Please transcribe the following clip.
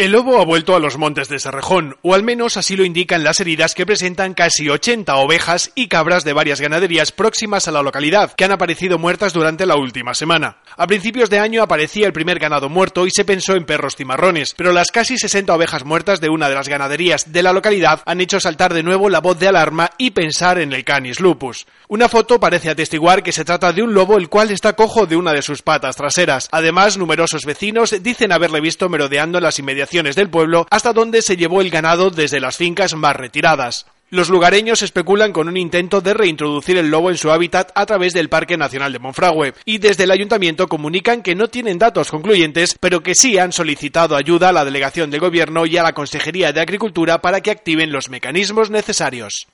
El lobo ha vuelto a los montes de Serrejón, o al menos así lo indican las heridas que presentan casi 80 ovejas y cabras de varias ganaderías próximas a la localidad, que han aparecido muertas durante la última semana. A principios de año aparecía el primer ganado muerto y se pensó en perros cimarrones, pero las casi 60 ovejas muertas de una de las ganaderías de la localidad han hecho saltar de nuevo la voz de alarma y pensar en el canis lupus. Una foto parece atestiguar que se trata de un lobo el cual está cojo de una de sus patas traseras. Además, numerosos vecinos dicen haberle visto merodeando en las del pueblo hasta donde se llevó el ganado desde las fincas más retiradas. Los lugareños especulan con un intento de reintroducir el lobo en su hábitat a través del Parque Nacional de Monfragüe y desde el ayuntamiento comunican que no tienen datos concluyentes, pero que sí han solicitado ayuda a la delegación de gobierno y a la Consejería de Agricultura para que activen los mecanismos necesarios.